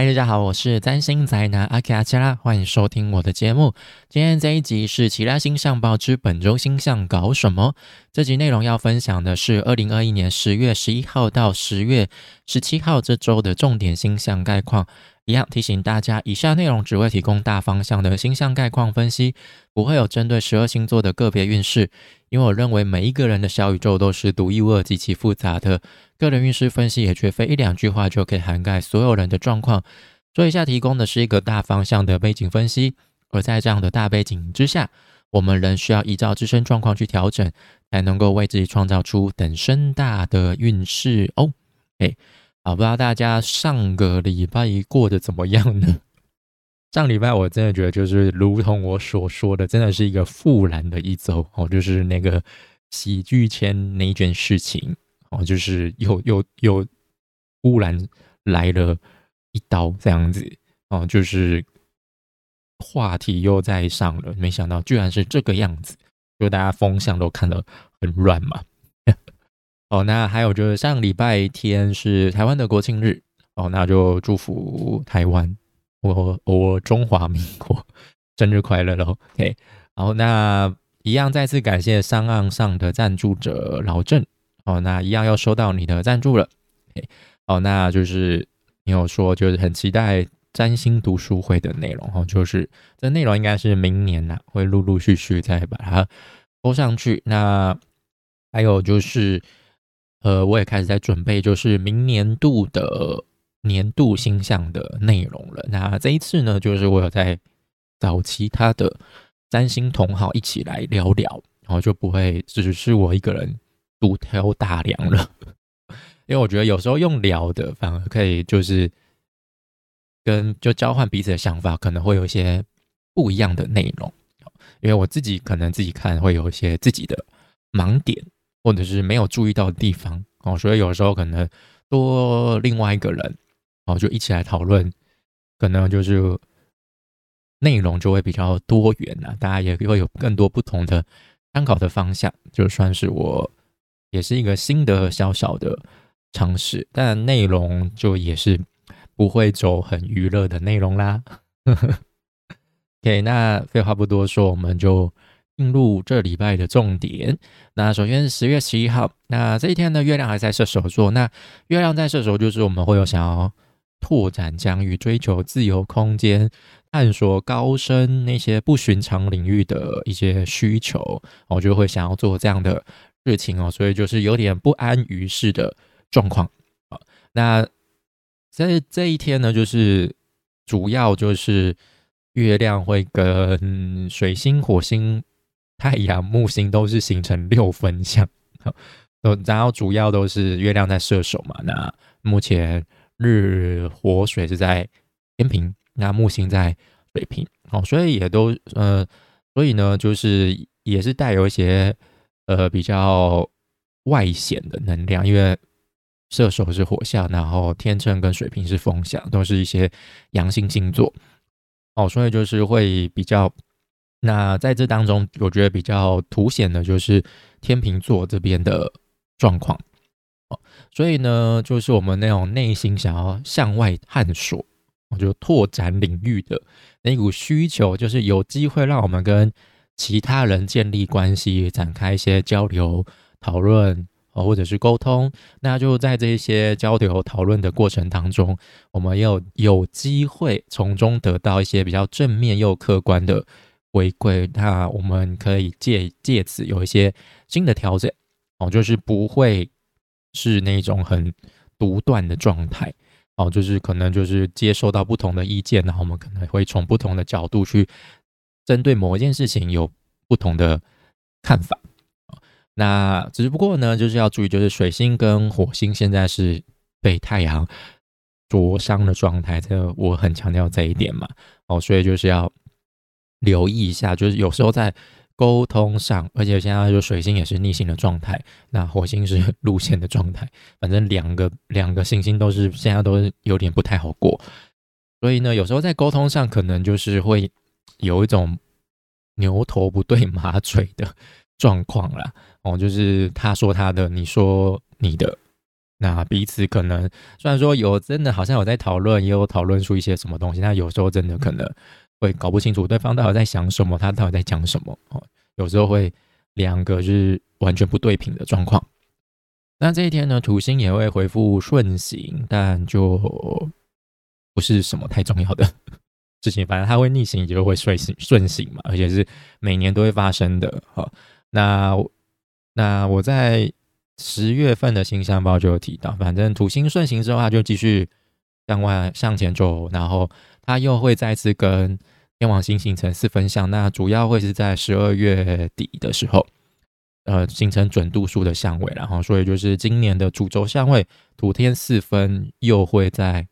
嗨，大家好，我是占星宅男阿卡加拉，欢迎收听我的节目。今天这一集是《奇拉星象报》之本周星象搞什么？这集内容要分享的是二零二一年十月十一号到十月十七号这周的重点星象概况。一样提醒大家，以下内容只会提供大方向的星象概况分析，不会有针对十二星座的个别运势。因为我认为每一个人的小宇宙都是独一无二、极其复杂的，个人运势分析也绝非一两句话就可以涵盖所有人的状况。所以，下提供的是一个大方向的背景分析，而在这样的大背景之下，我们仍需要依照自身状况去调整，才能够为自己创造出等身大的运势哦。哎。好，不知道大家上个礼拜过得怎么样呢？上礼拜我真的觉得，就是如同我所说的，真的是一个复燃的一周哦，就是那个喜剧签那一件事情哦，就是又又又忽然来了一刀这样子哦，就是话题又在上了，没想到居然是这个样子，就大家风向都看得很乱嘛。哦，那还有就是上礼拜天是台湾的国庆日哦，那就祝福台湾，我我中华民国 生日快乐喽！OK，然后那一样再次感谢商岸上的赞助者老郑哦，那一样要收到你的赞助了。OK，哦，那就是你有说就是很期待占星读书会的内容哦，就是这内容应该是明年呐会陆陆续续再把它播上去。那还有就是。呃，我也开始在准备，就是明年度的年度星象的内容了。那这一次呢，就是我有在找其他的占星同好一起来聊聊，然后就不会只是我一个人独挑大梁了。因为我觉得有时候用聊的反而可以，就是跟就交换彼此的想法，可能会有一些不一样的内容。因为我自己可能自己看会有一些自己的盲点。或者是没有注意到的地方哦，所以有时候可能多另外一个人哦，就一起来讨论，可能就是内容就会比较多元呐，大家也会有更多不同的参考的方向，就算是我也是一个新的小小的尝试，但内容就也是不会走很娱乐的内容啦。OK，那废话不多说，我们就。进入这礼拜的重点。那首先是十月十一号，那这一天呢，月亮还在射手座。那月亮在射手，就是我们会有想要拓展疆域、追求自由空间、探索高深那些不寻常领域的一些需求，我就会想要做这样的事情哦。所以就是有点不安于世的状况啊。那在这一天呢，就是主要就是月亮会跟水星、火星。太阳、木星都是形成六分相，然后主要都是月亮在射手嘛。那目前日、火、水是在天平，那木星在水瓶，哦，所以也都呃，所以呢，就是也是带有一些呃比较外显的能量，因为射手是火象，然后天秤跟水瓶是风象，都是一些阳性星座，哦，所以就是会比较。那在这当中，我觉得比较凸显的就是天秤座这边的状况哦，所以呢，就是我们那种内心想要向外探索，就拓展领域的那股需求，就是有机会让我们跟其他人建立关系，展开一些交流、讨论哦，或者是沟通。那就在这些交流讨论的过程当中，我们又有机会从中得到一些比较正面又客观的。回馈，那我们可以借借此有一些新的调整哦，就是不会是那种很独断的状态哦，就是可能就是接收到不同的意见，然后我们可能会从不同的角度去针对某一件事情有不同的看法那只不过呢，就是要注意，就是水星跟火星现在是被太阳灼伤的状态，这我很强调这一点嘛哦，所以就是要。留意一下，就是有时候在沟通上，而且现在就水星也是逆行的状态，那火星是路线的状态，反正两个两个行星都是现在都是有点不太好过，所以呢，有时候在沟通上可能就是会有一种牛头不对马嘴的状况啦。哦，就是他说他的，你说你的，那彼此可能虽然说有真的好像有在讨论，也有讨论出一些什么东西，但有时候真的可能会搞不清楚对方到底在想什么，他到底在讲什么哦。有时候会两个是完全不对频的状况。那这一天呢，土星也会回复顺行，但就不是什么太重要的 事情。反正它会逆行，也就会顺行顺行嘛，而且是每年都会发生的。好，那那我在十月份的星象报就有提到，反正土星顺行之后，它就继续向外向前走，然后它又会再次跟天王星形成四分相。那主要会是在十二月底的时候。呃，形成准度数的相位，然后所以就是今年的主轴相位土天四分又会再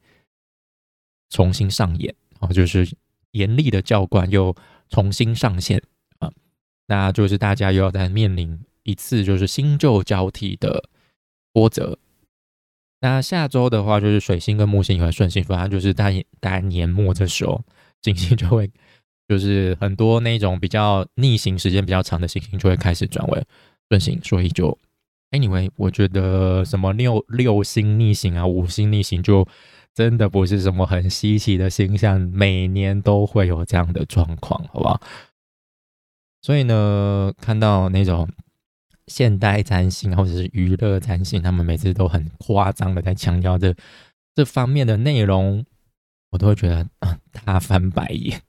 重新上演啊，就是严厉的教官又重新上线，那就是大家又要再面临一次就是新旧交替的波折。那下周的话，就是水星跟木星也会顺行，反正就是在大年末的时候，金星就会。就是很多那种比较逆行时间比较长的行星就会开始转为顺行，所以就 anyway，我觉得什么六六星逆行啊，五星逆行就真的不是什么很稀奇的星象，每年都会有这样的状况，好不好？所以呢，看到那种现代占星或者是娱乐占星，他们每次都很夸张的在强调这这方面的内容，我都会觉得啊，他翻白眼。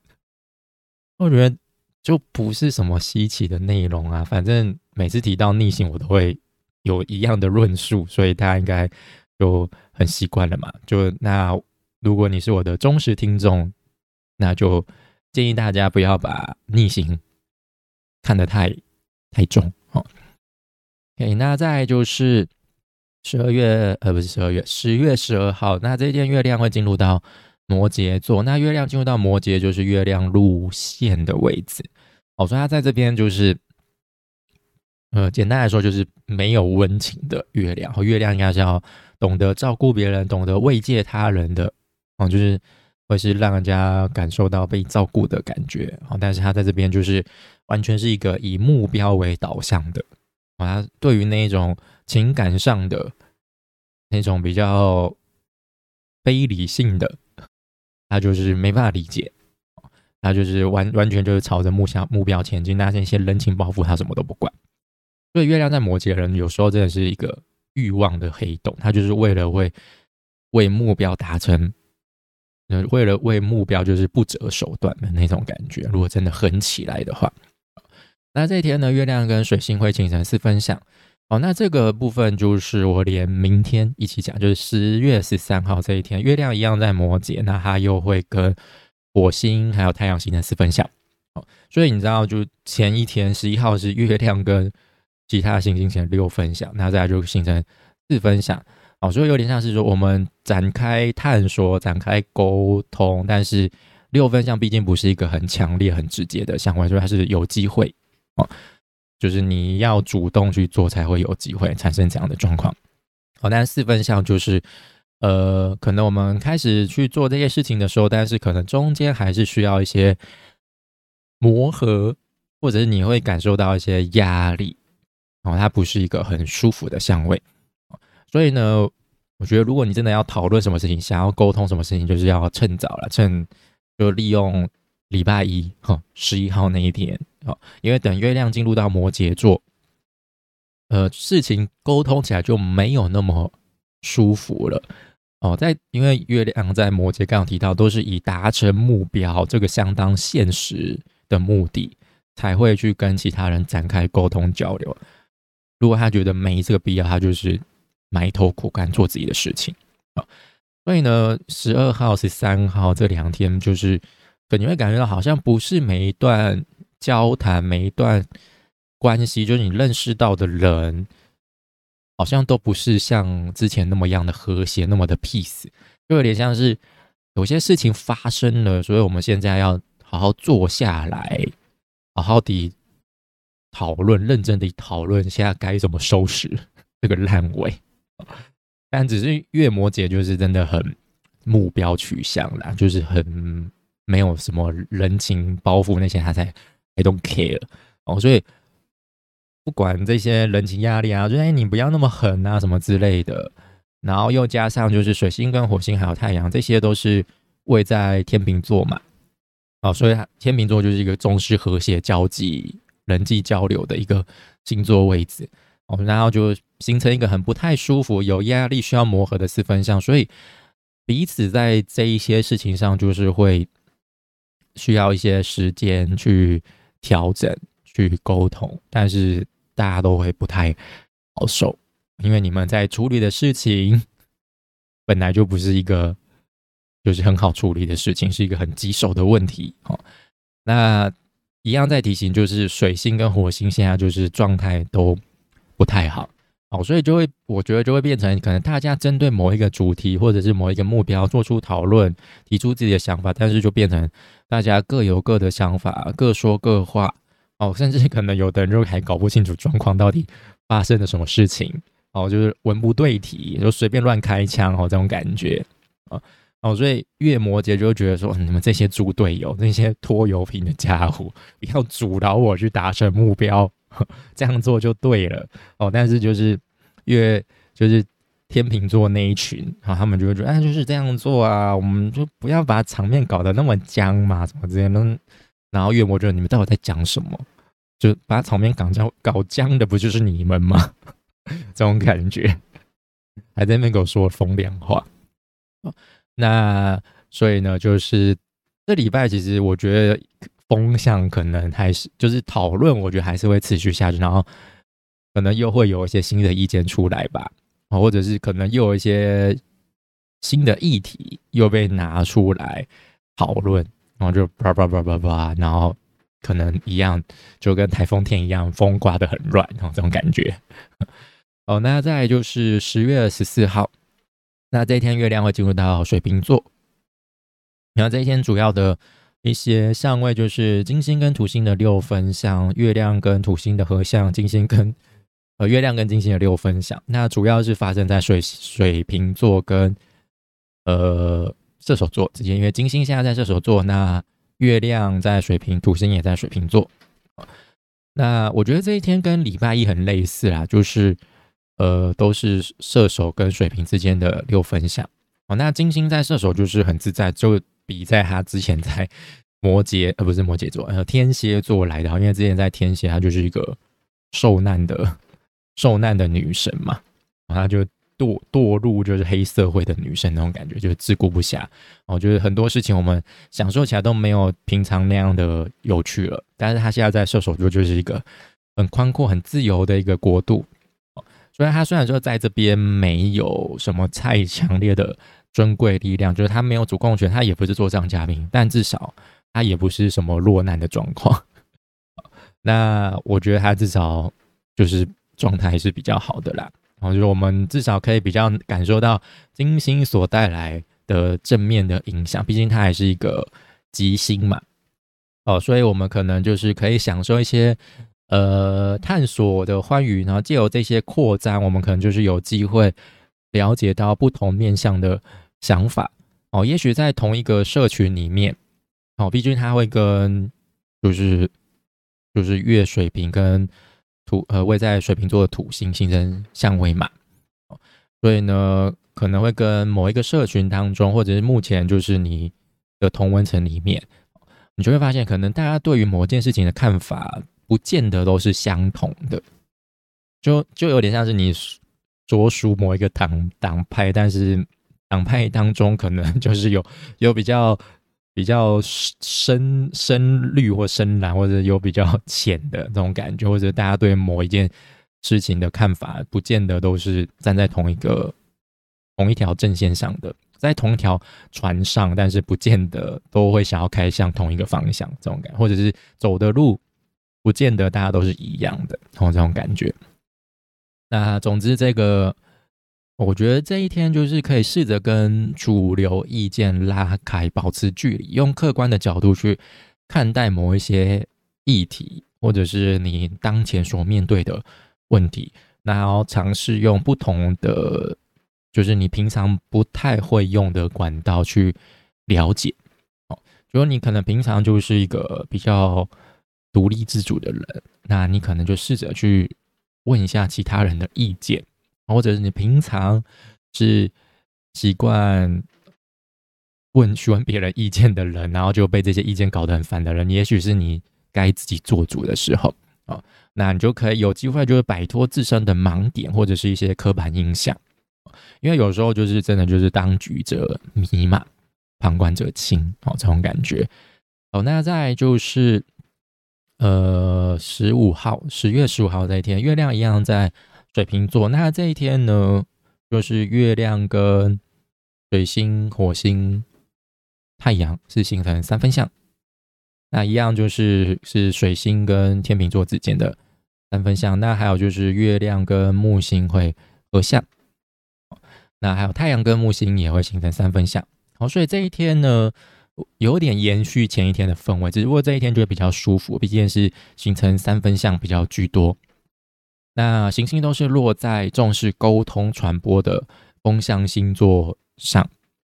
我觉得就不是什么稀奇的内容啊，反正每次提到逆行，我都会有一样的论述，所以大家应该就很习惯了嘛。就那如果你是我的忠实听众，那就建议大家不要把逆行看得太太重哦。OK，那再就是十二月呃，不是十二月，十月十二号，那这一天月亮会进入到。摩羯座，那月亮进入到摩羯，就是月亮路线的位置。哦，所以它在这边就是，呃，简单来说就是没有温情的月亮。月亮应该是要懂得照顾别人，懂得慰藉他人的，哦，就是会是让人家感受到被照顾的感觉。哦，但是它在这边就是完全是一个以目标为导向的。啊，对于那种情感上的那种比较非理性的。他就是没办法理解，他就是完完全就是朝着目向目标前进，那些一些人情包袱他什么都不管。所以月亮在摩羯人有时候真的是一个欲望的黑洞，他就是为了为为目标达成，为了为目标就是不择手段的那种感觉。如果真的狠起来的话，那这一天呢，月亮跟水星会形成四分享。哦，那这个部分就是我连明天一起讲，就是十月十三号这一天，月亮一样在摩羯，那它又会跟火星还有太阳形成四分享。哦，所以你知道，就前一天十一号是月亮跟其他行星形成六分享，那再就形成四分享。哦，所以有点像是说我们展开探索、展开沟通，但是六分相毕竟不是一个很强烈、很直接的相关，所以它是有机会就是你要主动去做，才会有机会产生这样的状况。好，但四分相就是，呃，可能我们开始去做这些事情的时候，但是可能中间还是需要一些磨合，或者是你会感受到一些压力。哦，它不是一个很舒服的相位。所以呢，我觉得如果你真的要讨论什么事情，想要沟通什么事情，就是要趁早了，趁就利用礼拜一，哈，十一号那一天。好，因为等月亮进入到摩羯座，呃，事情沟通起来就没有那么舒服了。哦，在因为月亮在摩羯，刚刚提到都是以达成目标这个相当现实的目的，才会去跟其他人展开沟通交流。如果他觉得没这个必要，他就是埋头苦干做自己的事情。啊，所以呢，十二号、十三号这两天，就是你会感觉到好像不是每一段。交谈每一段关系，就是你认识到的人，好像都不是像之前那么样的和谐，那么的 peace，就有点像是有些事情发生了，所以我们现在要好好坐下来，好好的讨论，认真的讨论，现在该怎么收拾这个烂尾。但只是月摩羯就是真的很目标取向啦，就是很没有什么人情包袱那些，他才。I don't care 哦，所以不管这些人情压力啊，就哎你不要那么狠啊，什么之类的，然后又加上就是水星跟火星还有太阳，这些都是位在天秤座嘛，哦，所以天秤座就是一个重视和谐交际、人际交流的一个星座位置，哦，然后就形成一个很不太舒服、有压力、需要磨合的四分相，所以彼此在这一些事情上就是会需要一些时间去调整、去沟通，但是大家都会不太好受。因为你们在处理的事情 本来就不是一个就是很好处理的事情，是一个很棘手的问题。哦，那一样在提醒，就是水星跟火星现在就是状态都不太好，哦，所以就会我觉得就会变成可能大家针对某一个主题或者是某一个目标做出讨论，提出自己的想法，但是就变成大家各有各的想法，各说各话。哦，甚至可能有的人就还搞不清楚状况到底发生了什么事情。哦，就是文不对题，就随便乱开枪哦，这种感觉啊，哦，所以月摩羯就觉得说，你们这些猪队友，那些拖油瓶的家伙，不 要阻挠我去达成目标，这样做就对了哦。但是就是月就是天秤座那一群啊，他们就会觉得，哎，就是这样做啊，我们就不要把场面搞得那么僵嘛，怎么之类的。然后月摩觉得你们到底在讲什么？就把场面搞僵搞僵的，不就是你们吗？这种感觉，还在那边给我说风凉话。那所以呢，就是这礼拜其实我觉得风向可能还是就是讨论，我觉得还是会持续下去，然后可能又会有一些新的意见出来吧，啊或者是可能又有一些新的议题又被拿出来讨论，然后就叭叭叭叭叭，然后可能一样就跟台风天一样，风刮得很乱，然后这种感觉。哦，那再就是十月十四号，那这一天月亮会进入到水瓶座。然后这一天主要的一些相位就是金星跟土星的六分相，月亮跟土星的合相，金星跟呃月亮跟金星的六分相。那主要是发生在水水瓶座跟呃射手座之间，因为金星现在在射手座，那月亮在水瓶，土星也在水瓶座。那我觉得这一天跟礼拜一很类似啦，就是。呃，都是射手跟水瓶之间的六分相哦。那金星在射手就是很自在，就比在他之前在摩羯，呃，不是摩羯座，呃，天蝎座来的。因为之前在天蝎，她就是一个受难的受难的女神嘛，然后就堕堕入就是黑社会的女神那种感觉，就是自顾不暇。我觉得很多事情我们享受起来都没有平常那样的有趣了。但是她现在在射手座就是一个很宽阔、很自由的一个国度。所以，他虽然说在这边没有什么太强烈的尊贵力量，就是他没有主控权，他也不是座上嘉宾，但至少他也不是什么落难的状况。那我觉得他至少就是状态是比较好的啦。然后就是我们至少可以比较感受到金星所带来的正面的影响，毕竟它还是一个吉星嘛。哦，所以我们可能就是可以享受一些。呃，探索的欢愉，然后借由这些扩张，我们可能就是有机会了解到不同面向的想法哦。也许在同一个社群里面，哦，毕竟它会跟就是就是月水瓶跟土呃位在水瓶座的土星形成相位嘛，所以呢，可能会跟某一个社群当中，或者是目前就是你的同温层里面，你就会发现，可能大家对于某件事情的看法。不见得都是相同的，就就有点像是你所属某一个党党派，但是党派当中可能就是有有比较比较深深绿或深蓝，或者有比较浅的这种感觉，或者大家对某一件事情的看法，不见得都是站在同一个同一条阵线上的，在同一条船上，但是不见得都会想要开向同一个方向，这种感，或者是走的路。不见得大家都是一样的，同这种感觉。那总之，这个我觉得这一天就是可以试着跟主流意见拉开，保持距离，用客观的角度去看待某一些议题，或者是你当前所面对的问题。然后尝试用不同的，就是你平常不太会用的管道去了解。哦，如果你可能平常就是一个比较。独立自主的人，那你可能就试着去问一下其他人的意见，或者是你平常是习惯问询问别人意见的人，然后就被这些意见搞得很烦的人，也许是你该自己做主的时候啊，那你就可以有机会就是摆脱自身的盲点或者是一些刻板印象，因为有时候就是真的就是当局者迷嘛，旁观者清哦，这种感觉。哦，那再就是呃十五号，十月十五号这一天，月亮一样在水瓶座。那这一天呢，就是月亮跟水星、火星、太阳是形成三分相。那一样就是是水星跟天秤座之间的三分相。那还有就是月亮跟木星会合相。那还有太阳跟木星也会形成三分相。好，所以这一天呢。有点延续前一天的氛围，只不过这一天就会比较舒服，毕竟是形成三分相比较居多。那行星都是落在重视沟通传播的风象星座上，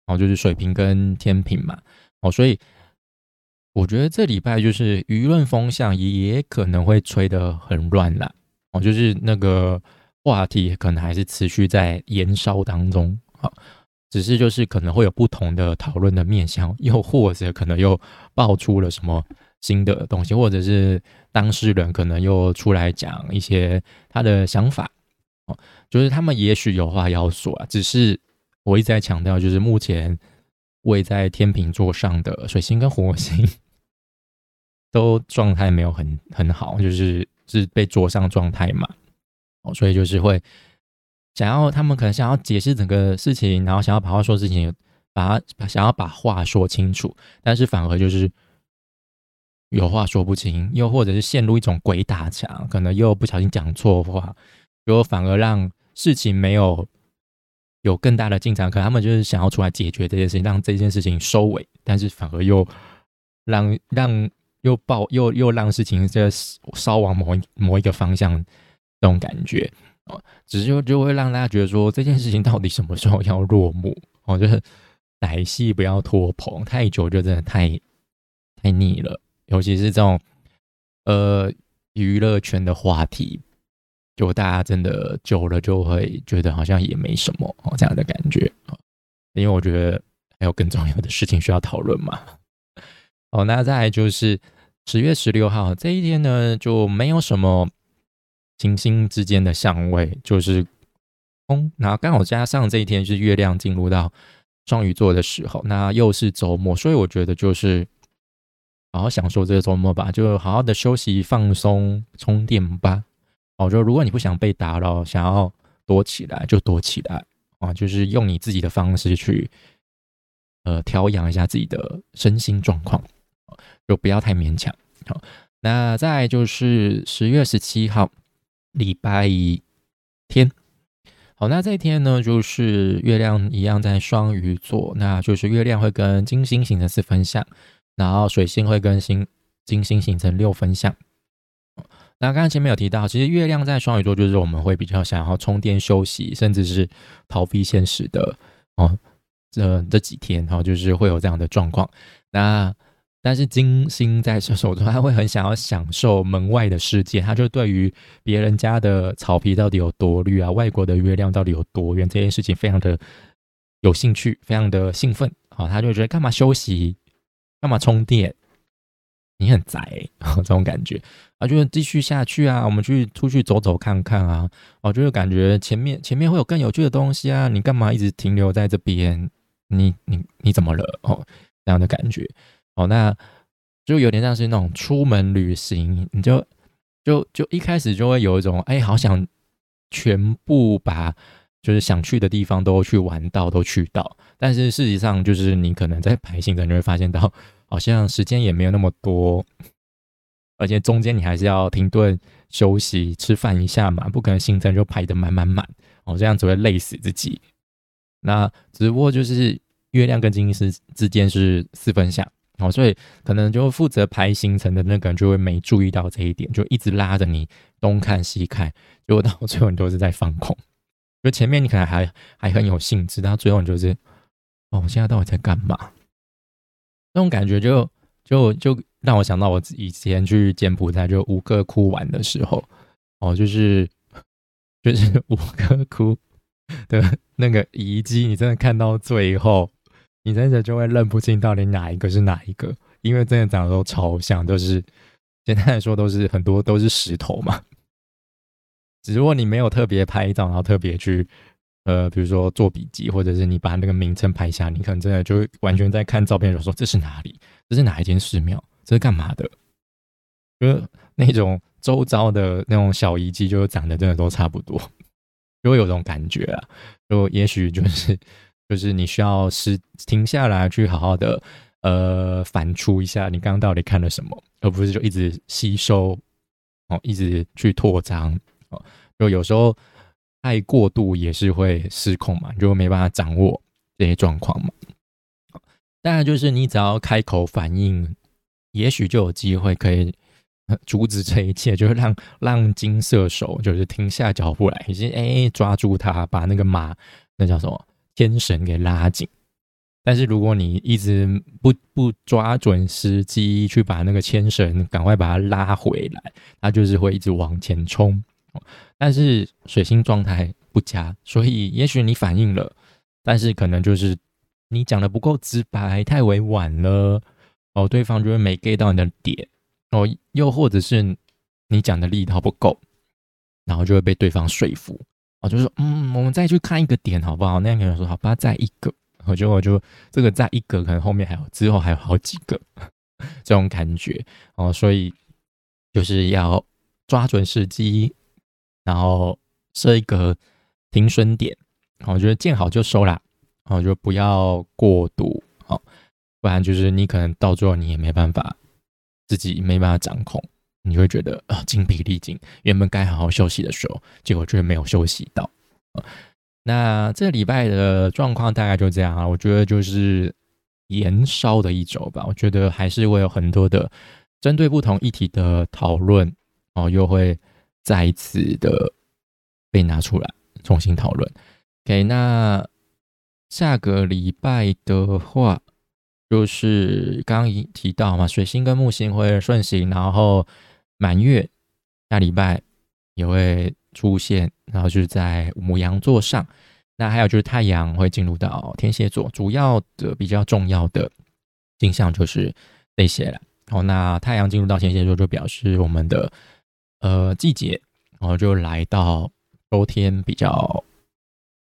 哦，就是水瓶跟天平嘛，哦，所以我觉得这礼拜就是舆论风向也可能会吹得很乱啦，哦，就是那个话题可能还是持续在燃烧当中，好。只是就是可能会有不同的讨论的面向，又或者可能又爆出了什么新的东西，或者是当事人可能又出来讲一些他的想法，哦，就是他们也许有话要说啊。只是我一直在强调，就是目前位在天秤座上的水星跟火星都状态没有很很好，就是是被桌上状态嘛，哦，所以就是会。想要他们可能想要解释整个事情，然后想要把话说事情，把把想要把话说清楚，但是反而就是有话说不清，又或者是陷入一种鬼打墙，可能又不小心讲错话，结果反而让事情没有有更大的进展。可能他们就是想要出来解决这件事情，让这件事情收尾，但是反而又让让又爆又又让事情这烧往某某一个方向，这种感觉。哦，只是就就会让大家觉得说这件事情到底什么时候要落幕？哦，就是来戏不要拖棚太久，就真的太太腻了。尤其是这种呃娱乐圈的话题，就大家真的久了就会觉得好像也没什么哦这样的感觉啊。因为我觉得还有更重要的事情需要讨论嘛。哦，那再来就是十月十六号这一天呢，就没有什么。行星之间的相位就是空，然后刚好加上这一天是月亮进入到双鱼座的时候，那又是周末，所以我觉得就是好好享受这个周末吧，就好好的休息、放松、充电吧。哦，就如果你不想被打扰，想要躲起来就躲起来啊，就是用你自己的方式去呃调养一下自己的身心状况，就不要太勉强。好，那再就是十月十七号。礼拜一天，好，那这一天呢，就是月亮一样在双鱼座，那就是月亮会跟金星形成四分相，然后水星会跟星金星形成六分相。那刚刚前面有提到，其实月亮在双鱼座，就是我们会比较想要充电休息，甚至是逃避现实的哦。这这几天哈，就是会有这样的状况。那但是金星在射手座，他会很想要享受门外的世界，他就对于别人家的草皮到底有多绿啊，外国的月亮到底有多圆，这件事情非常的有兴趣，非常的兴奋啊，他就觉得干嘛休息，干嘛充电，你很宅哦这种感觉啊，就继续下去啊，我们去出去走走看看啊，哦，就是感觉前面前面会有更有趣的东西啊，你干嘛一直停留在这边？你你你怎么了？哦，这样的感觉。哦，那就有点像是那种出门旅行，你就就就一开始就会有一种哎，好想全部把就是想去的地方都去玩到，都去到。但是事实上，就是你可能在排行程，就会发现到好像时间也没有那么多，而且中间你还是要停顿休息、吃饭一下嘛，不可能行程就排得满满满哦，这样只会累死自己。那只不过就是月亮跟金星之间是四分相。哦，所以可能就负责排行程的那个人就会没注意到这一点，就一直拉着你东看西看，结果到最后你都是在放空。就前面你可能还还很有兴致，到最后你就是，哦，我现在到底在干嘛？那种感觉就就就让我想到我以前去柬埔寨就五个窟玩的时候，哦，就是就是 五个窟的那个遗迹，你真的看到最后，你真的就会认不清到底哪一个是哪一个，因为真的长得都超像，都是简单来说都是很多都是石头嘛。只不过你没有特别拍照，然后特别去呃，比如说做笔记，或者是你把那个名称拍下，你可能真的就完全在看照片的时候说这是哪里，这是哪一间寺庙，这是干嘛的？就那种周遭的那种小遗迹，就长得真的都差不多。就会有种感觉啊，就也许就是就是你需要是停下来去好好的呃反刍一下你刚刚到底看了什么，而不是就一直吸收哦，一直去扩张哦，就有时候太过度也是会失控嘛，就没办法掌握这些状况嘛。当然就是你只要开口反应，也许就有机会可以。阻止这一切，就是让让金射手就是停下脚步来，已经哎抓住他，把那个马那叫什么天绳给拉紧。但是如果你一直不不抓准时机去把那个牵绳赶快把它拉回来，它就是会一直往前冲。但是水星状态不佳，所以也许你反应了，但是可能就是你讲的不够直白，太委婉了哦，对方就会没 get 到你的点。哦，又或者是你讲的力道不够，然后就会被对方说服。哦，就说嗯，我们再去看一个点好不好？那样可能说好吧，再一个。我觉得我就这个再一个，可能后面还有之后还有好几个 这种感觉。哦，所以就是要抓准时机，然后设一个停损点。我觉得见好就收啦。哦，就不要过度。哦，不然就是你可能到最后你也没办法。自己没办法掌控，你会觉得啊精疲力尽。原本该好好休息的时候，结果却没有休息到。那这礼拜的状况大概就这样啊。我觉得就是延烧的一周吧。我觉得还是会有很多的针对不同议题的讨论哦，又会再一次的被拿出来重新讨论。OK，那下个礼拜的话。就是刚刚提到嘛，水星跟木星会顺行，然后满月下礼拜也会出现，然后就是在母羊座上。那还有就是太阳会进入到天蝎座，主要的比较重要的镜象就是这些了。哦，那太阳进入到天蝎座，就表示我们的呃季节，然后就来到秋天比较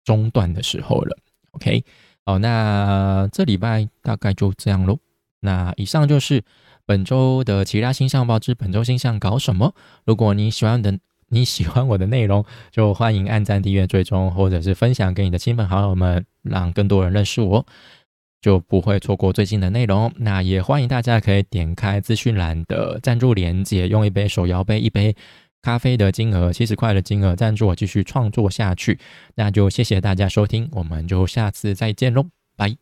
中段的时候了。OK。好，那这礼拜大概就这样喽。那以上就是本周的其他星象报之本周星象搞什么。如果你喜欢的你喜欢我的内容，就欢迎按赞、订阅、追踪，或者是分享给你的亲朋好友们，让更多人认识我，就不会错过最新的内容。那也欢迎大家可以点开资讯栏的赞助链接，用一杯手摇杯一杯。咖啡的金额七十块的金额赞助我继续创作下去，那就谢谢大家收听，我们就下次再见喽，拜。